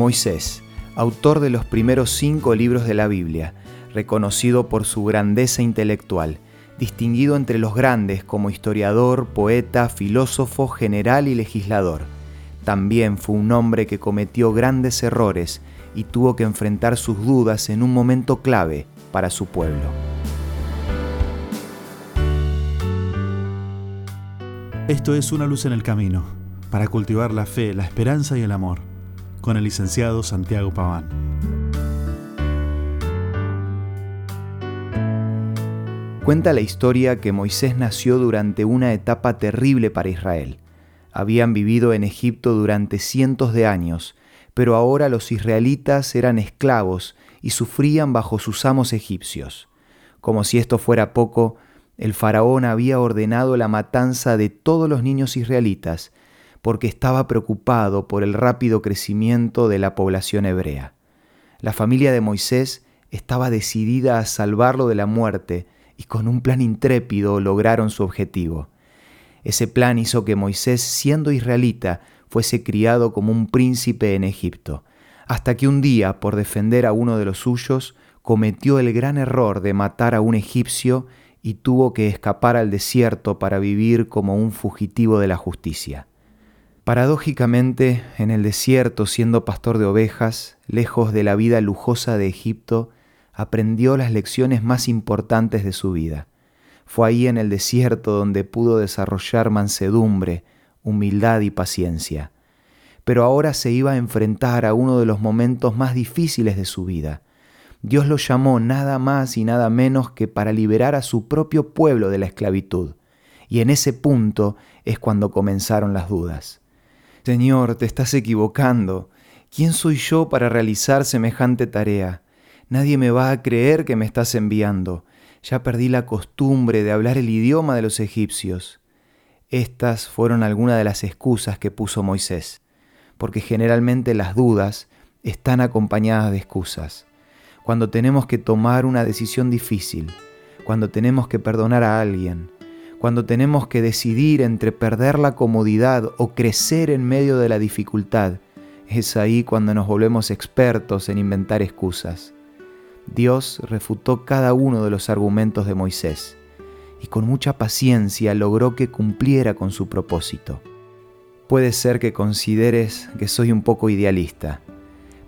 Moisés, autor de los primeros cinco libros de la Biblia, reconocido por su grandeza intelectual, distinguido entre los grandes como historiador, poeta, filósofo, general y legislador. También fue un hombre que cometió grandes errores y tuvo que enfrentar sus dudas en un momento clave para su pueblo. Esto es Una luz en el camino, para cultivar la fe, la esperanza y el amor, con el licenciado Santiago Paván. Cuenta la historia que Moisés nació durante una etapa terrible para Israel. Habían vivido en Egipto durante cientos de años, pero ahora los israelitas eran esclavos y sufrían bajo sus amos egipcios. Como si esto fuera poco, el faraón había ordenado la matanza de todos los niños israelitas porque estaba preocupado por el rápido crecimiento de la población hebrea. La familia de Moisés estaba decidida a salvarlo de la muerte y con un plan intrépido lograron su objetivo. Ese plan hizo que Moisés, siendo israelita, fuese criado como un príncipe en Egipto, hasta que un día, por defender a uno de los suyos, cometió el gran error de matar a un egipcio y tuvo que escapar al desierto para vivir como un fugitivo de la justicia. Paradójicamente, en el desierto, siendo pastor de ovejas, lejos de la vida lujosa de Egipto, aprendió las lecciones más importantes de su vida. Fue ahí en el desierto donde pudo desarrollar mansedumbre, humildad y paciencia. Pero ahora se iba a enfrentar a uno de los momentos más difíciles de su vida, Dios lo llamó nada más y nada menos que para liberar a su propio pueblo de la esclavitud. Y en ese punto es cuando comenzaron las dudas. Señor, te estás equivocando. ¿Quién soy yo para realizar semejante tarea? Nadie me va a creer que me estás enviando. Ya perdí la costumbre de hablar el idioma de los egipcios. Estas fueron algunas de las excusas que puso Moisés, porque generalmente las dudas están acompañadas de excusas cuando tenemos que tomar una decisión difícil, cuando tenemos que perdonar a alguien, cuando tenemos que decidir entre perder la comodidad o crecer en medio de la dificultad, es ahí cuando nos volvemos expertos en inventar excusas. Dios refutó cada uno de los argumentos de Moisés y con mucha paciencia logró que cumpliera con su propósito. Puede ser que consideres que soy un poco idealista,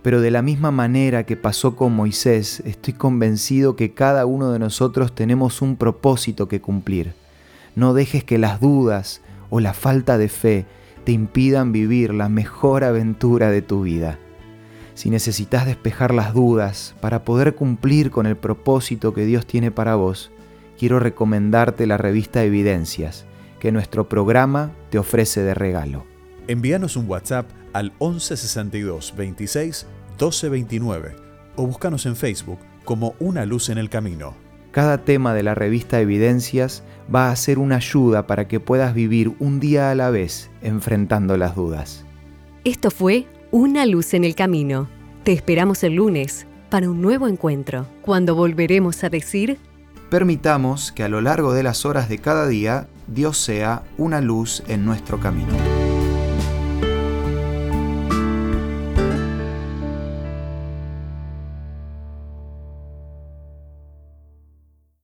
pero de la misma manera que pasó con Moisés, estoy convencido que cada uno de nosotros tenemos un propósito que cumplir. No dejes que las dudas o la falta de fe te impidan vivir la mejor aventura de tu vida. Si necesitas despejar las dudas para poder cumplir con el propósito que Dios tiene para vos, quiero recomendarte la revista Evidencias, que nuestro programa te ofrece de regalo. Envíanos un WhatsApp al 1162 26 1229 o búscanos en Facebook como Una Luz en el Camino. Cada tema de la revista Evidencias va a ser una ayuda para que puedas vivir un día a la vez enfrentando las dudas. Esto fue Una Luz en el Camino. Te esperamos el lunes para un nuevo encuentro, cuando volveremos a decir... Permitamos que a lo largo de las horas de cada día Dios sea una luz en nuestro camino.